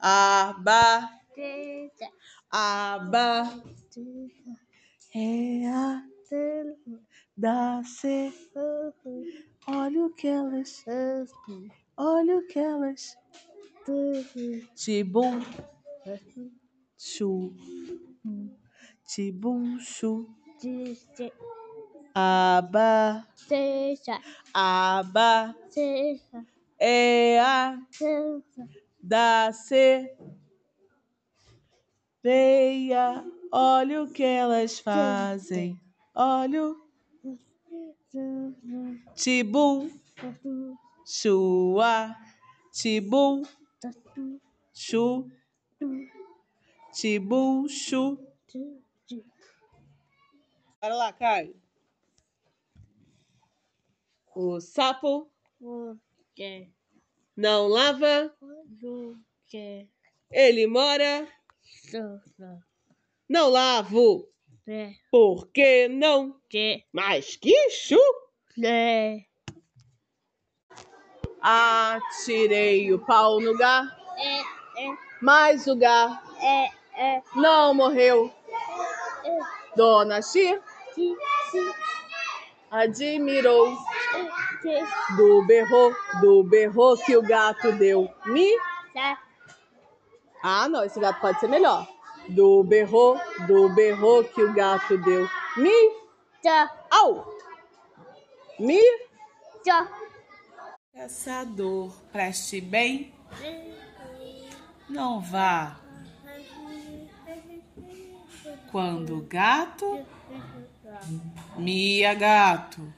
aba, aba, rea, teta, da, uhum, Olha o que elas, olha o que elas. Tibum, chu, tibum, chu. Aba, aba, ea, da, se. Veia, olha o que elas fazem. Olha o tibum, chua, tibum, chu, tibum, chu. Bora lá, Caio. O sapo Porque, não lava, ele mora. Não lavo, é, por que não? que, Mas que chu! é, Atirei o pau no gar, é, é, mas o gar é, é, não morreu. é, Dona Xi si, admirou é, do berro, do berro que o gato deu. Mi. sa, Ah, não, esse gato pode ser melhor. Do berro, do berro que o gato deu. Mi. sa, Au. Mi. sa, Caçador, preste bem, não vá. Quando o gato, mia gato.